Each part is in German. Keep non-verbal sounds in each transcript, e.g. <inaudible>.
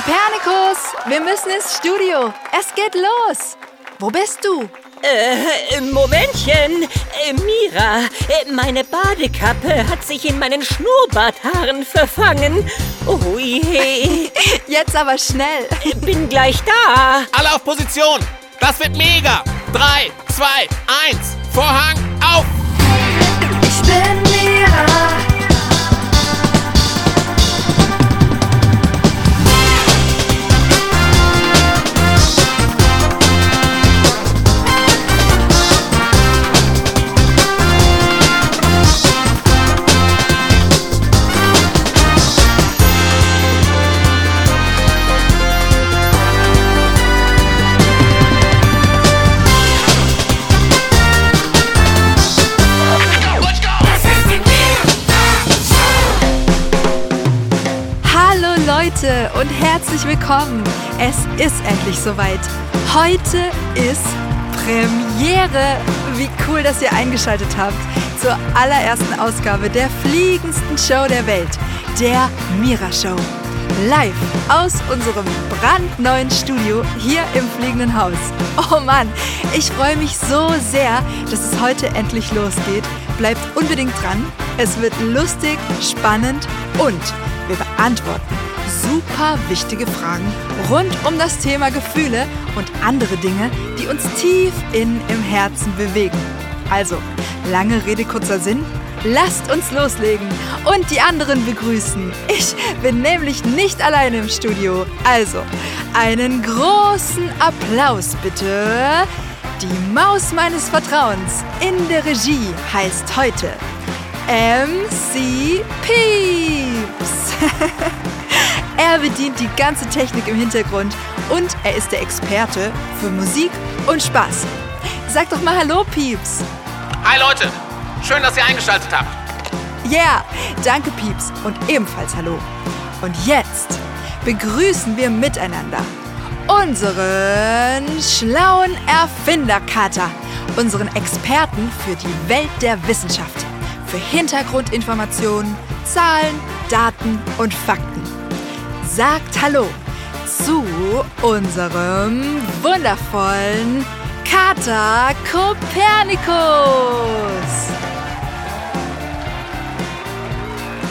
Kopernikus, wir müssen ins Studio. Es geht los. Wo bist du? Äh, Momentchen. Äh, Mira, äh, meine Badekappe hat sich in meinen Schnurrbarthaaren verfangen. Oh <laughs> je. Jetzt aber schnell. Äh, Bin gleich da. Alle auf Position. Das wird mega. Drei, zwei, eins. Vorhang auf. Ich bin Mira. Leute und herzlich willkommen. Es ist endlich soweit. Heute ist Premiere. Wie cool, dass ihr eingeschaltet habt zur allerersten Ausgabe der fliegendsten Show der Welt, der Mira Show. Live aus unserem brandneuen Studio hier im fliegenden Haus. Oh Mann, ich freue mich so sehr, dass es heute endlich losgeht. Bleibt unbedingt dran. Es wird lustig, spannend und wir beantworten super wichtige Fragen rund um das Thema Gefühle und andere Dinge, die uns tief in im Herzen bewegen. Also, lange Rede, kurzer Sinn. Lasst uns loslegen und die anderen begrüßen. Ich bin nämlich nicht alleine im Studio. Also, einen großen Applaus bitte. Die Maus meines Vertrauens in der Regie heißt heute MC Pieps. <laughs> er bedient die ganze Technik im Hintergrund und er ist der Experte für Musik und Spaß. Sag doch mal Hallo, Pieps. Hi Leute. Schön, dass ihr eingeschaltet habt. Yeah, danke, Pieps und ebenfalls Hallo. Und jetzt begrüßen wir miteinander unseren schlauen Erfinderkater, unseren Experten für die Welt der Wissenschaft, für Hintergrundinformationen, Zahlen, Daten und Fakten. Sagt Hallo zu unserem wundervollen Kater Kopernikus.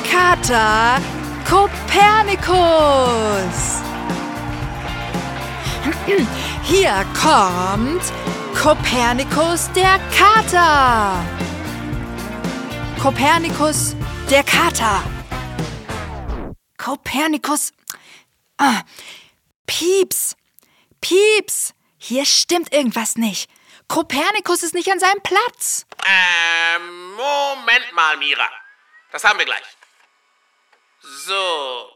Kater Kopernikus. Hier kommt Kopernikus der Kater. Kopernikus der Kater. Kopernikus. Ah, Pieps. Pieps. Hier stimmt irgendwas nicht. Kopernikus ist nicht an seinem Platz. Ähm, Moment mal, Mira. Das haben wir gleich. So.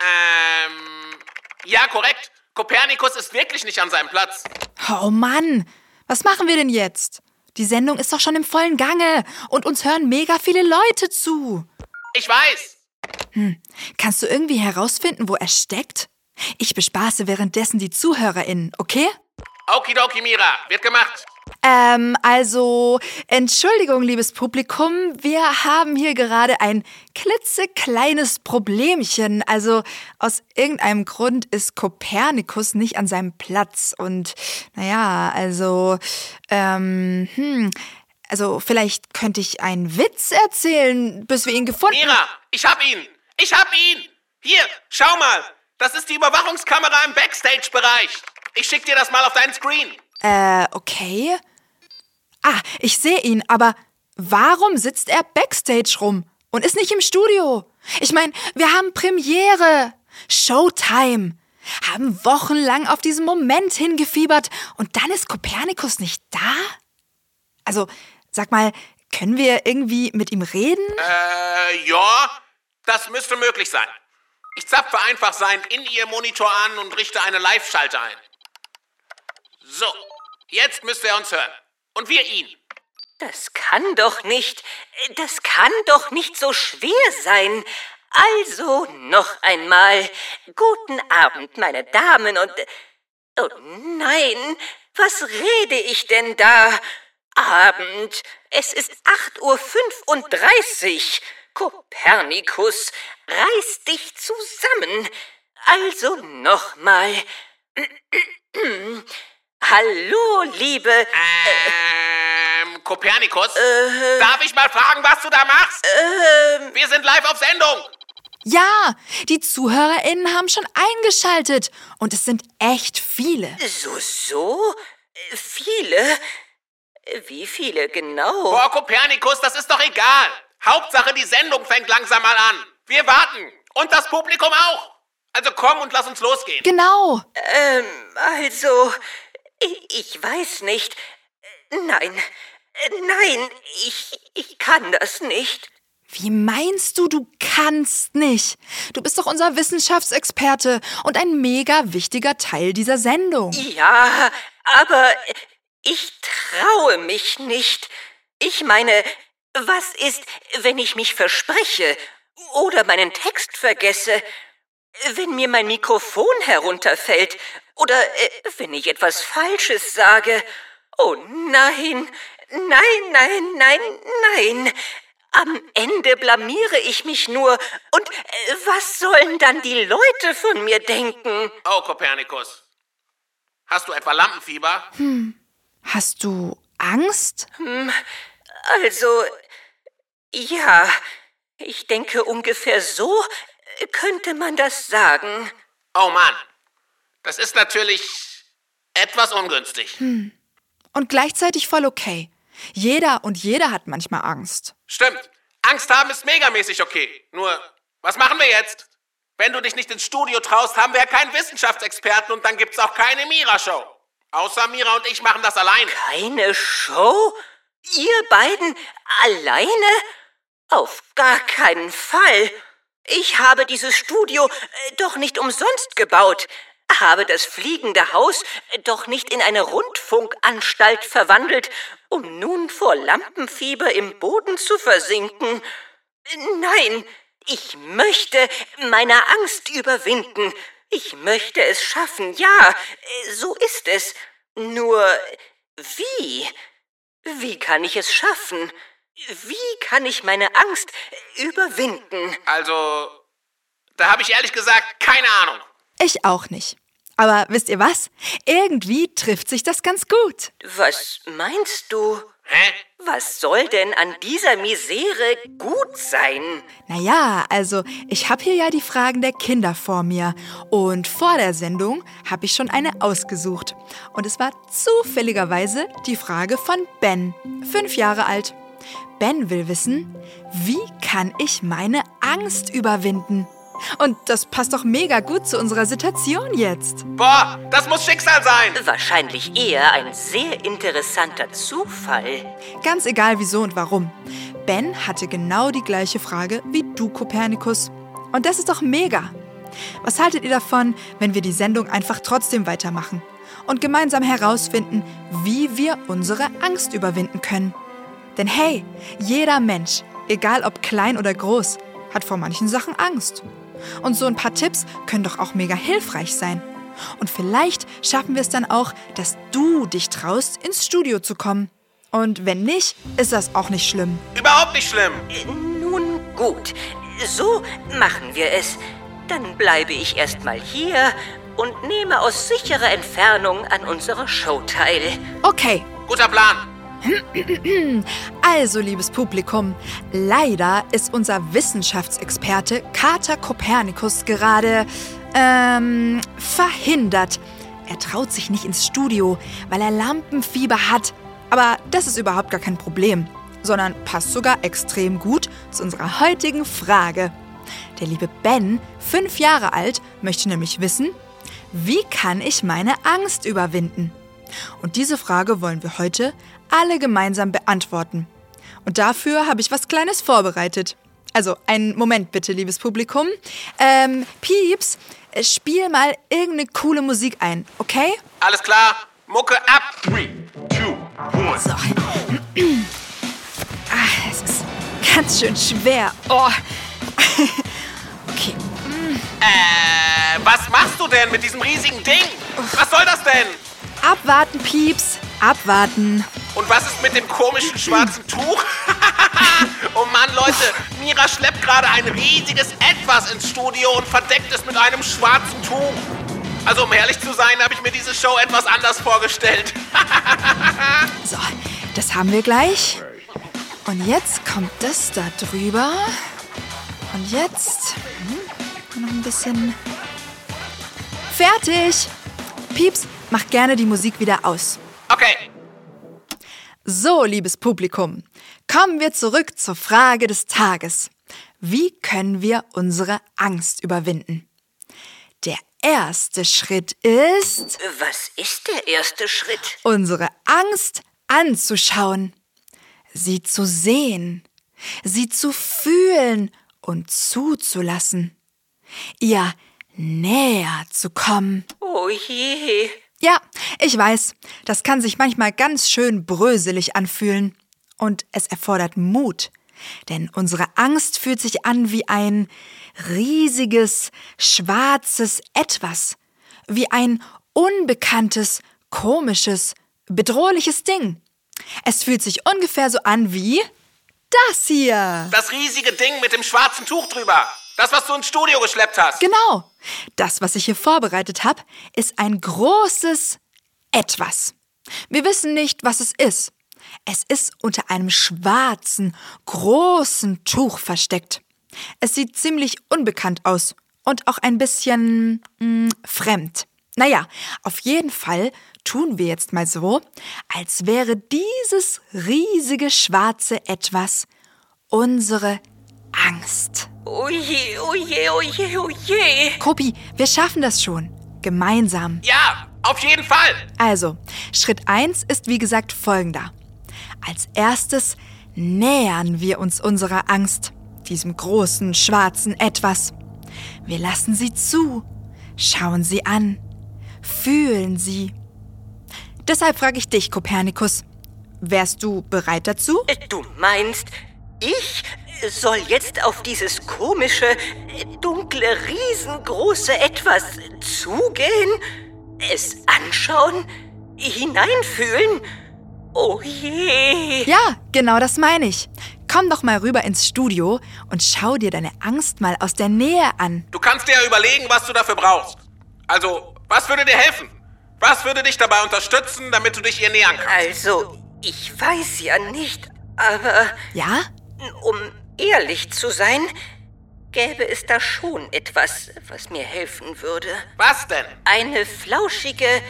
Ähm. Ja, korrekt. Kopernikus ist wirklich nicht an seinem Platz. Oh Mann, was machen wir denn jetzt? Die Sendung ist doch schon im vollen Gange und uns hören mega viele Leute zu. Ich weiß. Kannst du irgendwie herausfinden, wo er steckt? Ich bespaße währenddessen die ZuhörerInnen, okay? Okidoki, Mira. Wird gemacht. Ähm, also, Entschuldigung, liebes Publikum, wir haben hier gerade ein klitzekleines Problemchen. Also, aus irgendeinem Grund ist Kopernikus nicht an seinem Platz. Und, naja, also, ähm, hm, also, vielleicht könnte ich einen Witz erzählen, bis wir ihn gefunden Mira, ich hab ihn. Ich hab ihn. Hier, schau mal. Das ist die Überwachungskamera im Backstage-Bereich. Ich schick dir das mal auf deinen Screen. Äh, okay. Ah, ich sehe ihn, aber warum sitzt er backstage rum und ist nicht im Studio? Ich meine, wir haben Premiere, Showtime, haben wochenlang auf diesen Moment hingefiebert und dann ist Kopernikus nicht da? Also, sag mal, können wir irgendwie mit ihm reden? Äh, ja, das müsste möglich sein. Ich zapfe einfach seinen In-Ear-Monitor an und richte eine Live-Schalte ein. So, jetzt müsste er uns hören. Und wir ihn. Das kann doch nicht. Das kann doch nicht so schwer sein. Also noch einmal. Guten Abend, meine Damen und. Oh nein, was rede ich denn da? Abend. Es ist 8.35 Uhr. Kopernikus, reiß dich zusammen. Also nochmal. <clears throat> Hallo, liebe. Ähm, Kopernikus? Darf ich mal fragen, was du da machst? Wir sind live auf Sendung. Ja, die ZuhörerInnen haben schon eingeschaltet. Und es sind echt viele. So, so? Viele? Wie viele genau? Boah, Kopernikus, das ist doch egal. Hauptsache, die Sendung fängt langsam mal an. Wir warten. Und das Publikum auch. Also komm und lass uns losgehen. Genau. Ähm, also, ich, ich weiß nicht. Nein, nein, ich, ich kann das nicht. Wie meinst du, du kannst nicht? Du bist doch unser Wissenschaftsexperte und ein mega wichtiger Teil dieser Sendung. Ja, aber ich traue mich nicht. Ich meine, was ist, wenn ich mich verspreche oder meinen Text vergesse? Wenn mir mein Mikrofon herunterfällt oder äh, wenn ich etwas Falsches sage? Oh nein, nein, nein, nein, nein. Am Ende blamiere ich mich nur. Und äh, was sollen dann die Leute von mir denken? Oh, Kopernikus. Hast du etwa Lampenfieber? Hast du Angst? Also, ja, ich denke ungefähr so äh, könnte man das sagen. Oh Mann. Das ist natürlich etwas ungünstig. Und gleichzeitig voll okay. Jeder und jeder hat manchmal Angst. Stimmt. Angst haben ist megamäßig okay. Nur, was machen wir jetzt? Wenn du dich nicht ins Studio traust, haben wir ja keinen Wissenschaftsexperten und dann gibt's auch keine Mira-Show. Außer Mira und ich machen das alleine. Eine Show? Ihr beiden alleine? Auf gar keinen Fall. Ich habe dieses Studio äh, doch nicht umsonst gebaut, habe das fliegende Haus äh, doch nicht in eine Rundfunkanstalt verwandelt, um nun vor Lampenfieber im Boden zu versinken. Nein, ich möchte meine Angst überwinden. Ich möchte es schaffen, ja, so ist es. Nur wie? Wie kann ich es schaffen? Wie kann ich meine Angst überwinden? Also, da habe ich ehrlich gesagt keine Ahnung. Ich auch nicht. Aber wisst ihr was? Irgendwie trifft sich das ganz gut. Was meinst du? Hä? Was soll denn an dieser Misere gut sein? Naja, also ich habe hier ja die Fragen der Kinder vor mir. Und vor der Sendung habe ich schon eine ausgesucht. Und es war zufälligerweise die Frage von Ben, fünf Jahre alt. Ben will wissen, wie kann ich meine Angst überwinden? Und das passt doch mega gut zu unserer Situation jetzt. Boah, das muss Schicksal sein. Wahrscheinlich eher ein sehr interessanter Zufall. Ganz egal wieso und warum. Ben hatte genau die gleiche Frage wie du, Kopernikus. Und das ist doch mega. Was haltet ihr davon, wenn wir die Sendung einfach trotzdem weitermachen und gemeinsam herausfinden, wie wir unsere Angst überwinden können? Denn hey, jeder Mensch, egal ob klein oder groß, hat vor manchen Sachen Angst. Und so ein paar Tipps können doch auch mega hilfreich sein. Und vielleicht schaffen wir es dann auch, dass du dich traust, ins Studio zu kommen. Und wenn nicht, ist das auch nicht schlimm. Überhaupt nicht schlimm. Nun gut, so machen wir es. Dann bleibe ich erstmal hier und nehme aus sicherer Entfernung an unserer Show teil. Okay, Guter Plan. <clears throat> also liebes Publikum, leider ist unser Wissenschaftsexperte Kater Kopernikus gerade ähm, verhindert. Er traut sich nicht ins Studio, weil er Lampenfieber hat. Aber das ist überhaupt gar kein Problem, sondern passt sogar extrem gut zu unserer heutigen Frage. Der liebe Ben, fünf Jahre alt, möchte nämlich wissen, wie kann ich meine Angst überwinden? Und diese Frage wollen wir heute alle gemeinsam beantworten. Und dafür habe ich was Kleines vorbereitet. Also, einen Moment bitte, liebes Publikum. Ähm, Pieps, äh, spiel mal irgendeine coole Musik ein, okay? Alles klar. Mucke ab. Three, two, one. So. <clears throat> Ah, es ist ganz schön schwer. Oh. <laughs> Okay. Äh, was machst du denn mit diesem riesigen Ding? Was soll das denn? Abwarten, Pieps. Abwarten. Und was ist mit dem komischen schwarzen Tuch? <laughs> oh Mann, Leute, Mira schleppt gerade ein riesiges Etwas ins Studio und verdeckt es mit einem schwarzen Tuch. Also um ehrlich zu sein, habe ich mir diese Show etwas anders vorgestellt. <laughs> So, das haben wir gleich. Und jetzt kommt das da drüber. Und jetzt hm, noch ein bisschen. Fertig! Pieps, mach gerne die Musik wieder aus. Okay, So, liebes Publikum, kommen wir zurück zur Frage des Tages. Wie können wir unsere Angst überwinden? Der erste Schritt ist, Was ist der erste Schritt? unsere Angst anzuschauen, sie zu sehen, sie zu fühlen und zuzulassen, ihr näher zu kommen. Oh je. Ja, ich weiß, das kann sich manchmal ganz schön bröselig anfühlen. Und es erfordert Mut. Denn unsere Angst fühlt sich an wie ein riesiges, schwarzes Etwas. Wie ein unbekanntes, komisches, bedrohliches Ding. Es fühlt sich ungefähr so an wie das hier. das riesige Ding mit dem schwarzen Tuch drüber. Das, was du ins Studio geschleppt hast. Genau. Das, was ich hier vorbereitet habe, ist ein großes Etwas. Wir wissen nicht, was es ist. Es ist unter einem schwarzen, großen Tuch versteckt. Es sieht ziemlich unbekannt aus und auch ein bisschen mh, fremd. Naja, auf jeden Fall tun wir jetzt mal so, als wäre dieses riesige schwarze Etwas unsere Angst. Oh je, oh je, oh je, oh je. Kopi, wir schaffen das schon. Gemeinsam. Ja, auf jeden Fall. Also, Schritt 1 ist wie gesagt folgender. Als erstes nähern wir uns unserer Angst, diesem großen, schwarzen Etwas. Wir lassen sie zu, schauen sie an, fühlen sie. Deshalb frage ich dich, Kopernikus, wärst du bereit dazu? Du meinst, ich soll jetzt auf dieses komische, dunkle, riesengroße Etwas zugehen? Es anschauen? Hineinfühlen? Oh je. Ja, genau das meine ich. Komm doch mal rüber ins Studio und schau dir deine Angst mal aus der Nähe an. Du kannst dir ja überlegen, was du dafür brauchst. Also, was würde dir helfen? Was würde dich dabei unterstützen, damit du dich ihr nähern kannst? Also, ich weiß ja nicht, aber Ja? um ehrlich zu sein, gäbe es da schon etwas, was mir helfen würde. Was denn? Eine flauschige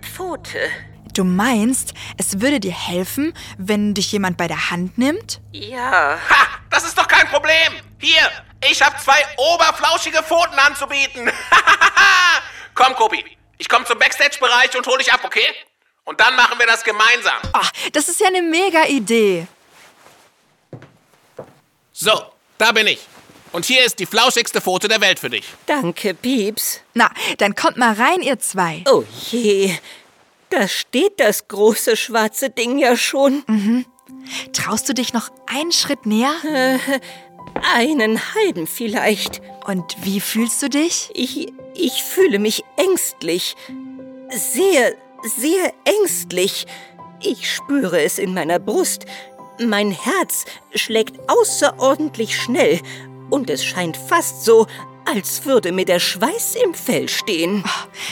Pfote. Du meinst, es würde dir helfen, wenn dich jemand bei der Hand nimmt? Ja. Ha, das ist doch kein Problem. Hier, ich habe zwei oberflauschige Pfoten anzubieten. <laughs> komm, Kopi, ich komme zum Backstage-Bereich und hol dich ab, okay? Und dann machen wir das gemeinsam. Ach, das ist ja eine mega Idee. So, da bin ich. Und hier ist die flauschigste Pfote der Welt für dich. Danke, Pieps. Na, dann kommt mal rein, ihr zwei. Oh je. Da steht das große schwarze Ding ja schon. Traust du dich noch einen Schritt näher? <laughs> Einen halben vielleicht. Und wie fühlst du dich? Ich, ich fühle mich ängstlich. Sehr, sehr ängstlich. Ich spüre es in meiner Brust. Mein Herz schlägt außerordentlich schnell. Und es scheint fast so, als würde mir der Schweiß im Fell stehen.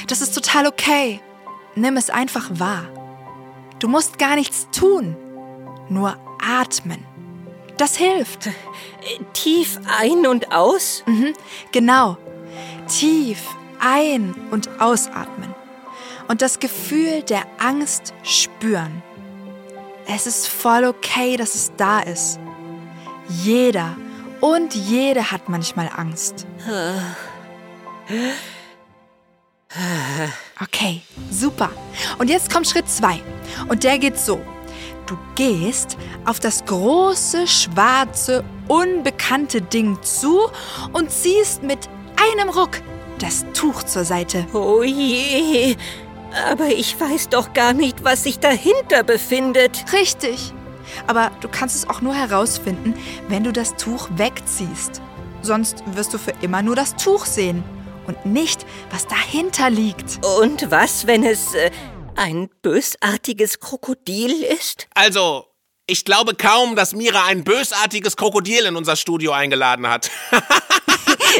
Das ist total okay. Nimm es einfach wahr. Du musst gar nichts tun. Nur atmen. Das hilft. Tief ein und aus? Genau. Tief ein- und ausatmen. Und das Gefühl der Angst spüren. Es ist voll okay, dass es da ist. Jeder und jede hat manchmal Angst. Okay, super. Und jetzt kommt Schritt 2. Und der geht so. Du gehst auf das große, schwarze, unbekannte Ding zu und ziehst mit einem Ruck das Tuch zur Seite. Oh je. Aber ich weiß doch gar nicht, was sich dahinter befindet. Richtig. Aber du kannst es auch nur herausfinden, wenn du das Tuch wegziehst. Sonst wirst du für immer nur das Tuch sehen und nicht, was dahinter liegt. Und was, wenn es äh, ein bösartiges Krokodil ist? Also, ich glaube kaum, dass Mira ein bösartiges Krokodil in unser Studio eingeladen hat. <laughs>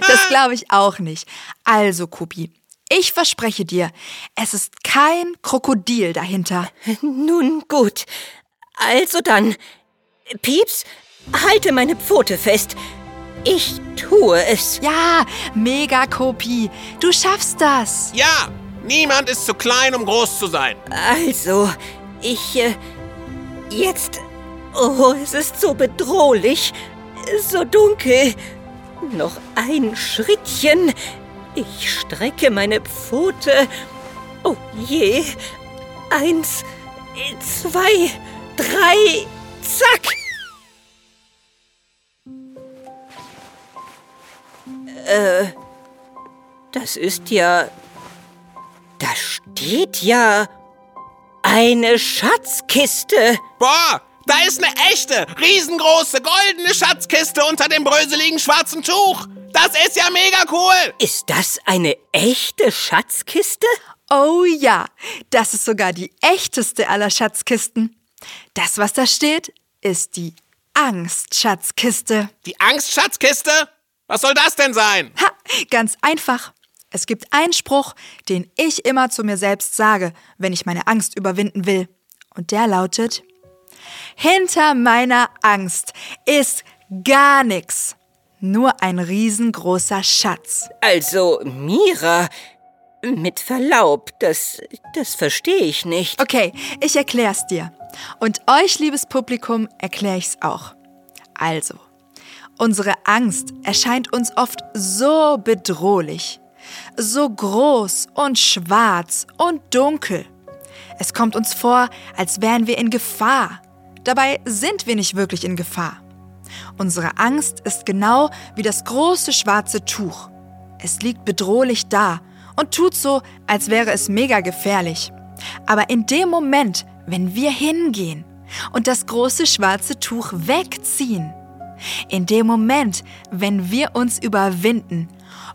Das glaube ich auch nicht. Also, Kubi, ich verspreche dir, es ist kein Krokodil dahinter. <laughs> Nun gut. Also dann. Pieps, halte meine Pfote fest. Ich tue es. Ja, mega Kopi. Du schaffst das. ja, niemand ist zu klein, um groß zu sein. Also, ich. Äh, jetzt. Oh, es ist so bedrohlich. So dunkel. Noch ein Schrittchen. Ich strecke meine Pfote. Oh je. Eins, zwei, drei. Zack. Äh, das ist ja. Da steht ja eine Schatzkiste. Boah, da ist eine echte, riesengroße, goldene Schatzkiste unter dem bröseligen schwarzen Tuch. Das ist ja mega cool. Ist das eine echte Schatzkiste? Oh ja, das ist sogar die echteste aller Schatzkisten. Das, was da steht, ist die Angstschatzkiste. Die Angstschatzkiste? Was soll das denn sein? Ha, ganz einfach. Es gibt einen Spruch, den ich immer zu mir selbst sage, wenn ich meine Angst überwinden will. Und der lautet, hinter meiner Angst ist gar nichts. Nur ein riesengroßer Schatz. Also, Mira, mit Verlaub, das, das verstehe ich nicht. Okay, ich erklär's dir. Und euch, liebes Publikum, erkläre ich's auch. Also, unsere Angst erscheint uns oft so bedrohlich, so groß und schwarz und dunkel. Es kommt uns vor, als wären wir in Gefahr. Dabei sind wir nicht wirklich in Gefahr. Unsere Angst ist genau wie das große schwarze Tuch. Es liegt bedrohlich da und tut so, als wäre es mega gefährlich. Aber in dem Moment, wenn wir hingehen und das große schwarze Tuch wegziehen, in dem Moment, wenn wir uns überwinden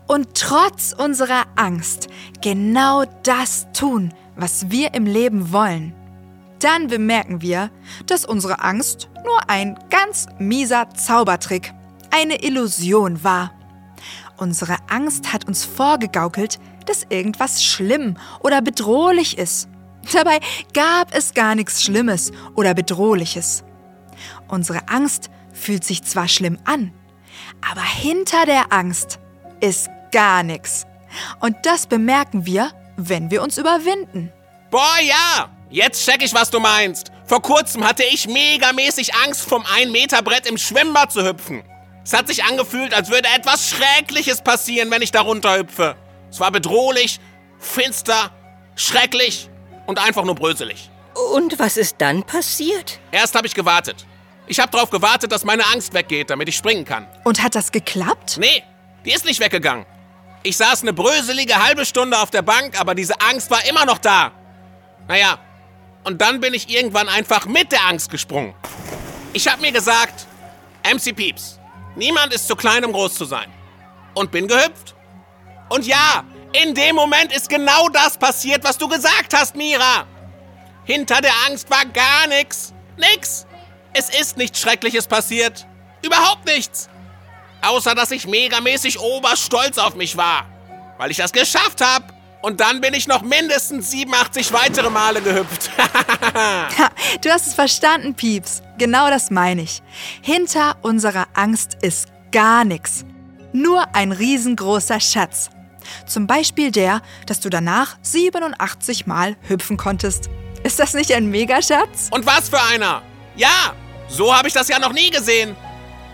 und trotz unserer Angst genau das tun, was wir im Leben wollen, dann bemerken wir, dass unsere Angst nur ein ganz mieser Zaubertrick, eine Illusion war. Unsere Angst hat uns vorgegaukelt, dass irgendwas schlimm oder bedrohlich ist. Dabei gab es gar nichts Schlimmes oder Bedrohliches. Unsere Angst fühlt sich zwar schlimm an, aber hinter der Angst ist gar nichts. Und das bemerken wir, wenn wir uns überwinden. Boah, ja. Jetzt check ich, was du meinst. Vor kurzem hatte ich megamäßig Angst, vom 1-Meter-Brett im Schwimmbad zu hüpfen. Es hat sich angefühlt, als würde etwas Schreckliches passieren, wenn ich darunter hüpfe. Es war bedrohlich, finster, schrecklich und einfach nur bröselig. Und was ist dann passiert? Erst habe ich gewartet. Ich habe darauf gewartet, dass meine Angst weggeht, damit ich springen kann. Und hat das geklappt? Nee, die ist nicht weggegangen. Ich saß eine bröselige halbe Stunde auf der Bank, aber diese Angst war immer noch da. Naja, und dann bin ich irgendwann einfach mit der Angst gesprungen. Ich habe mir gesagt, MC Pieps, niemand ist zu klein, um groß zu sein. Und bin gehüpft. Und ja, in dem Moment ist genau das passiert, was du gesagt hast, Mira. Hinter der Angst war gar nichts. Nix. Es ist nichts Schreckliches passiert. Überhaupt nichts. Außer, dass ich megamäßig oberstolz auf mich war. Weil ich das geschafft habe. Und dann bin ich noch mindestens 87 weitere Male gehüpft. <laughs> Ha, du hast es verstanden, Pieps. Genau das meine ich. Hinter unserer Angst ist gar nichts. Nur ein riesengroßer Schatz. Zum Beispiel der, dass du danach 87 Mal hüpfen konntest. Ist das nicht ein Megaschatz? Und was für einer? Ja, so habe ich das ja noch nie gesehen.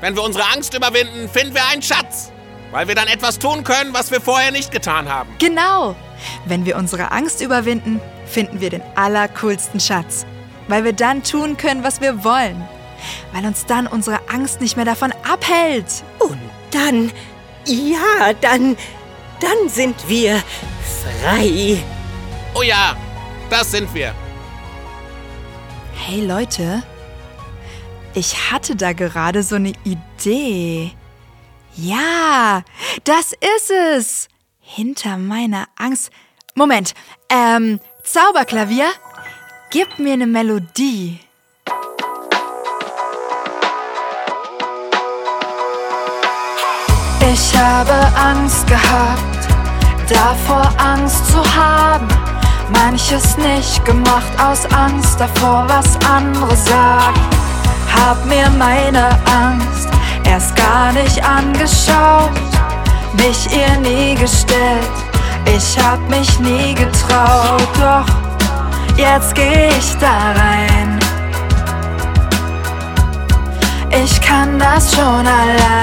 Wenn wir unsere Angst überwinden, finden wir einen Schatz. Weil wir dann etwas tun können, was wir vorher nicht getan haben. Genau. Wenn wir unsere Angst überwinden, finden wir den allercoolsten Schatz. Weil wir dann tun können, was wir wollen. Weil uns dann unsere Angst nicht mehr davon abhält. Und dann, ja, dann, dann sind wir frei. Oh ja, das sind wir. Hey Leute, ich hatte da gerade so eine Idee. Ja, das ist es. Hinter meiner Angst. Moment, ähm, Zauberklavier, gib mir eine Melodie. Ich habe Angst gehabt, davor Angst zu haben. Manches nicht gemacht aus Angst davor, was andere sagen. Hab mir meine Angst erst gar nicht angeschaut, mich ihr nie gestellt. Ich hab mich nie getraut, doch jetzt geh ich da rein. Ich kann das schon allein.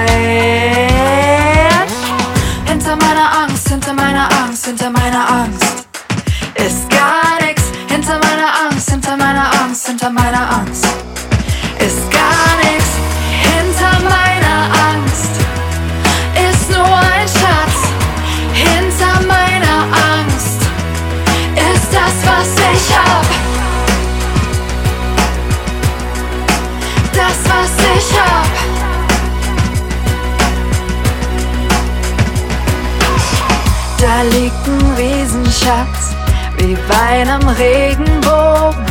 Riesenschatz, wie bei einem Regenbogen.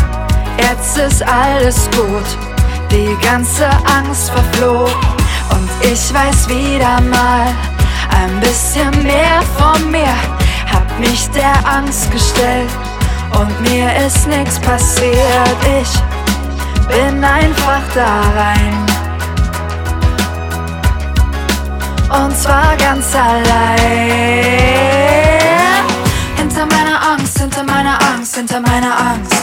Jetzt ist alles gut, die ganze Angst verflog. Und ich weiß wieder mal ein bisschen mehr von mir. Hab mich der Angst gestellt und mir ist nichts passiert. Ich bin einfach da rein. Und zwar ganz allein. Hinter meiner Angst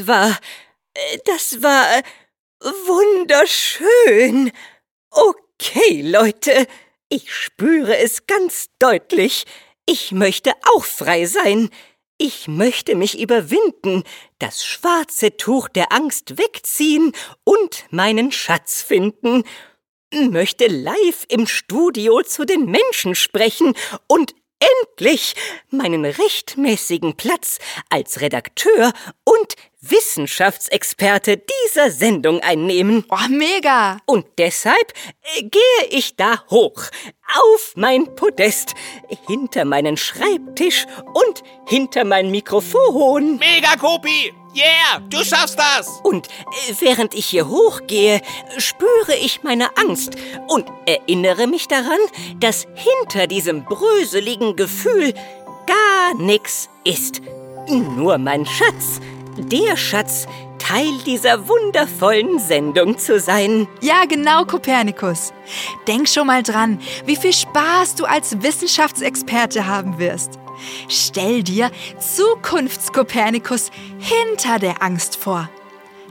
Das war. äh, Das war. äh, wunderschön. Okay, Leute. Ich spüre es ganz deutlich. Ich möchte auch frei sein. Ich möchte mich überwinden, das schwarze Tuch der Angst wegziehen und meinen Schatz finden. Möchte live im Studio zu den Menschen sprechen und endlich meinen rechtmäßigen Platz als Redakteur und Wissenschaftsexperte dieser Sendung einnehmen. Oh, mega! Und deshalb äh, gehe ich da hoch, auf mein Podest, hinter meinen Schreibtisch und hinter mein Mikrofon. Mega, Kopi! Yeah, du schaffst das! Und äh, während ich hier hochgehe, spüre ich meine Angst und erinnere mich daran, dass hinter diesem bröseligen Gefühl gar nichts ist. Nur mein Schatz, der Schatz, Teil dieser wundervollen Sendung zu sein. Ja, genau, Kopernikus. Denk schon mal dran, wie viel Spaß du als Wissenschaftsexperte haben wirst. Stell dir Zukunftskopernikus hinter der Angst vor.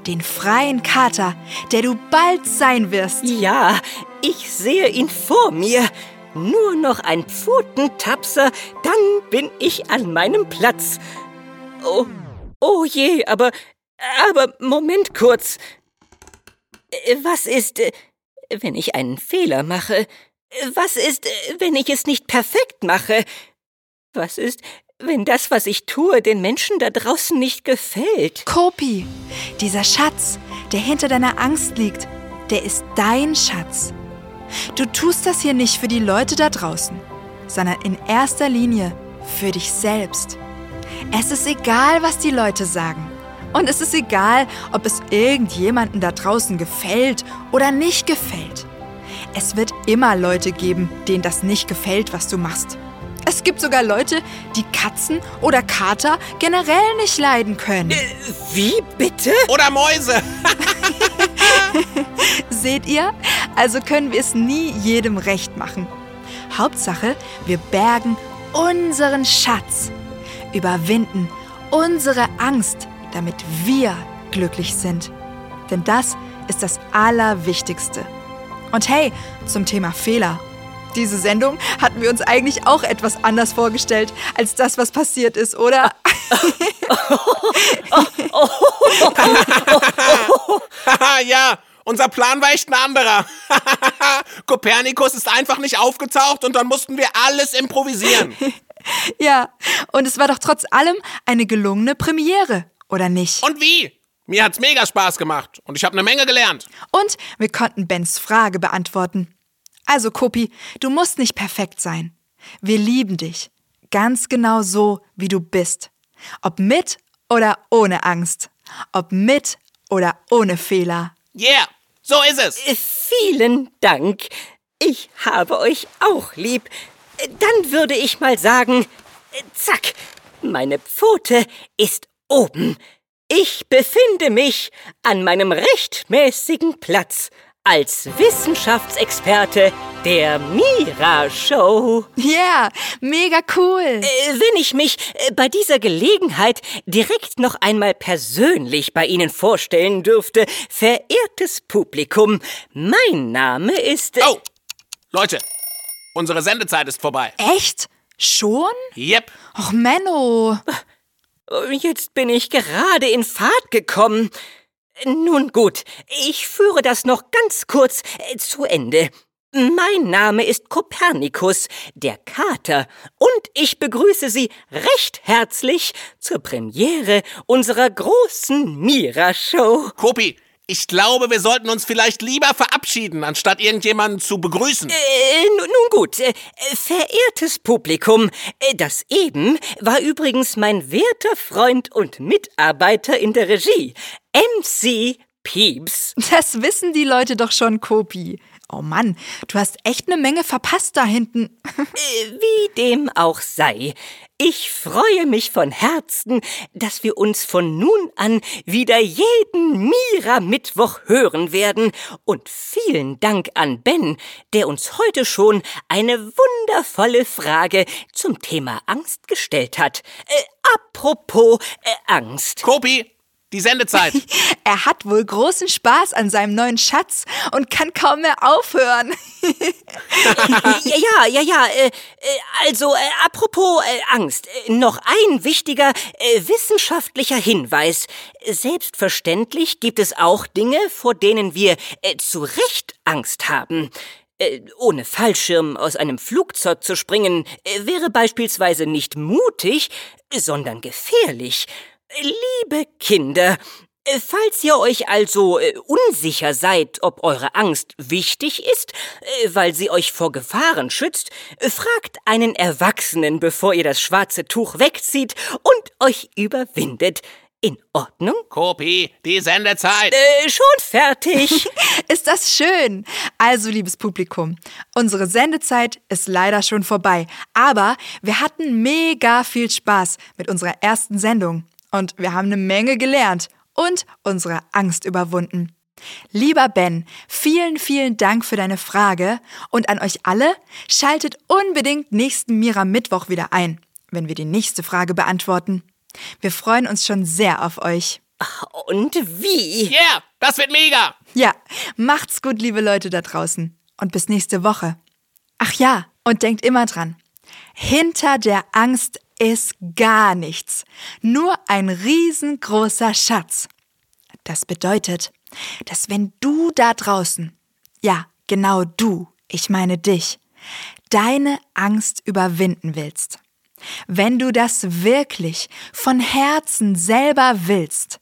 Den freien Kater, der du bald sein wirst. Ja, ich sehe ihn vor mir. Nur noch ein Pfotentapser, dann bin ich an meinem Platz. Oh, oh je, aber, aber Moment kurz. Was ist, wenn ich einen Fehler mache? Was ist, wenn ich es nicht perfekt mache? Was ist, wenn das, was ich tue, den Menschen da draußen nicht gefällt? Kopi, dieser Schatz, der hinter deiner Angst liegt, der ist dein Schatz. Du tust das hier nicht für die Leute da draußen, sondern in erster Linie für dich selbst. Es ist egal, was die Leute sagen. Und es ist egal, ob es irgendjemanden da draußen gefällt oder nicht gefällt. Es wird immer Leute geben, denen das nicht gefällt, was du machst. Es gibt sogar Leute, die Katzen oder Kater generell nicht leiden können. Wie bitte? Oder Mäuse. <laughs> Seht ihr? Also können wir es nie jedem recht machen. Hauptsache, wir bergen unseren Schatz, überwinden unsere Angst, damit wir glücklich sind. Denn das ist das Allerwichtigste. Und hey, zum Thema Fehler. Diese Sendung hatten wir uns eigentlich auch etwas anders vorgestellt als das, was passiert ist, oder? <laughs> Ja, unser Plan war echt ein anderer. <laughs> Kopernikus ist einfach nicht aufgetaucht und dann mussten wir alles improvisieren. <laughs> <laughs> ja, und es war doch trotz allem eine gelungene Premiere, oder nicht? Und wie? Mir hat's mega Spaß gemacht und ich habe eine Menge gelernt. Und wir konnten Bens Frage beantworten. Also, Kopi, du musst nicht perfekt sein. Wir lieben dich. Ganz genau so, wie du bist. Ob mit oder ohne Angst. Ob mit oder ohne Fehler. Yeah, so ist es. Vielen Dank. Ich habe euch auch lieb. Dann würde ich mal sagen, zack, meine Pfote ist oben. Ich befinde mich an meinem rechtmäßigen Platz als Wissenschaftsexperte der Mira Show. Ja, yeah, mega cool. Äh, wenn ich mich äh, bei dieser Gelegenheit direkt noch einmal persönlich bei Ihnen vorstellen dürfte, verehrtes Publikum, mein Name ist. Äh oh, Leute, unsere Sendezeit ist vorbei. Echt? Schon? Yep. Och, Menno. Jetzt bin ich gerade in Fahrt gekommen. Nun gut, ich führe das noch ganz kurz äh, zu Ende. Mein Name ist Kopernikus, der Kater, und ich begrüße Sie recht herzlich zur Premiere unserer großen Mira-Show. Kopi, ich glaube, wir sollten uns vielleicht lieber verabschieden, anstatt irgendjemanden zu begrüßen. Äh, nun, gut, äh, verehrtes Publikum, äh, das eben war übrigens mein werter Freund und Mitarbeiter in der Regie, MC Pieps. Das wissen die Leute doch schon, Kopi. Oh Mann, du hast echt eine Menge verpasst da hinten. <laughs> Äh, wie dem auch sei. Ich freue mich von Herzen, dass wir uns von nun an wieder jeden Mira-Mittwoch hören werden. Und vielen Dank an Ben, der uns heute schon eine wundervolle Frage zum Thema Angst gestellt hat. Äh, apropos äh, Angst. Kopi, die Sendezeit. <laughs> er hat wohl großen Spaß an seinem neuen Schatz und kann kaum mehr aufhören. <laughs> ja, ja, ja, äh, also äh, apropos äh, Angst, äh, noch ein wichtiger äh, wissenschaftlicher Hinweis. Selbstverständlich gibt es auch Dinge, vor denen wir äh, zu Recht Angst haben. Ohne Fallschirm aus einem Flugzeug zu springen, wäre beispielsweise nicht mutig, sondern gefährlich. Liebe Kinder, äh, Falls ihr euch also äh, unsicher seid, ob eure Angst wichtig ist, äh, weil sie euch vor Gefahren schützt, fragt einen Erwachsenen, bevor ihr das schwarze Tuch wegzieht und euch überwindet. In Ordnung? Kopi, die Sendezeit. Äh, schon fertig. <laughs> ist das schön. Also, liebes Publikum, unsere Sendezeit ist leider schon vorbei. Aber wir hatten mega viel Spaß mit unserer ersten Sendung. Und wir haben eine Menge gelernt und unsere Angst überwunden. Lieber Ben, vielen, vielen Dank für deine Frage und an euch alle, schaltet unbedingt nächsten Mira Mittwoch wieder ein, wenn wir die nächste Frage beantworten. Wir freuen uns schon sehr auf euch. Und wie? Yeah, das wird mega. Ja, macht's gut, liebe Leute da draußen. Und bis nächste Woche. Ach ja, und denkt immer dran. Hinter der Angst ist gar nichts, nur ein riesengroßer Schatz. Das bedeutet, dass wenn du da draußen, ja, genau du, ich meine dich, deine Angst überwinden willst, wenn du das wirklich von Herzen selber willst,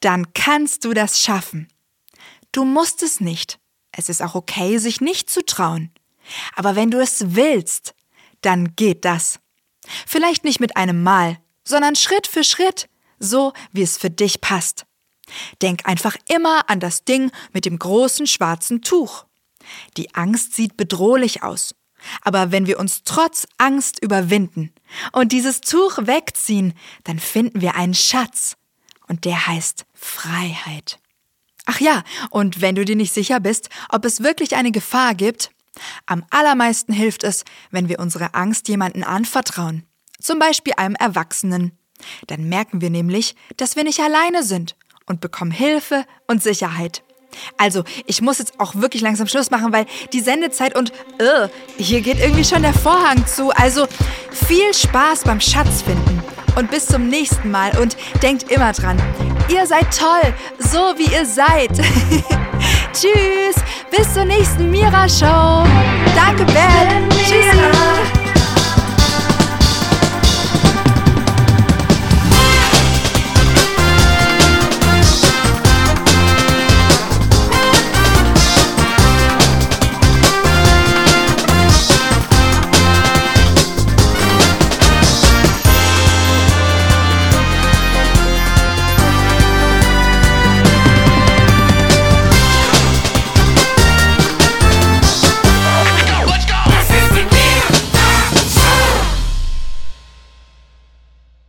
dann kannst du das schaffen. Du musst es nicht. Es ist auch okay, sich nicht zu trauen. Aber wenn du es willst, dann geht das. Vielleicht nicht mit einem Mal, sondern Schritt für Schritt, so wie es für dich passt. Denk einfach immer an das Ding mit dem großen schwarzen Tuch. Die Angst sieht bedrohlich aus. Aber wenn wir uns trotz Angst überwinden und dieses Tuch wegziehen, dann finden wir einen Schatz. Und der heißt Freiheit. Ach ja, und wenn du dir nicht sicher bist, ob es wirklich eine Gefahr gibt, am allermeisten hilft es, wenn wir unsere Angst jemanden anvertrauen. Zum Beispiel einem Erwachsenen. Dann merken wir nämlich, dass wir nicht alleine sind und bekommen Hilfe und Sicherheit. Also, ich muss jetzt auch wirklich langsam Schluss machen, weil die Sendezeit und uh, hier geht irgendwie schon der Vorhang zu. Also, viel Spaß beim Schatzfinden und bis zum nächsten Mal und denkt immer dran, ihr seid toll, so wie ihr seid. <laughs> Tschüss, bis zur nächsten Mira Show. Danke, Ben. Tschüss.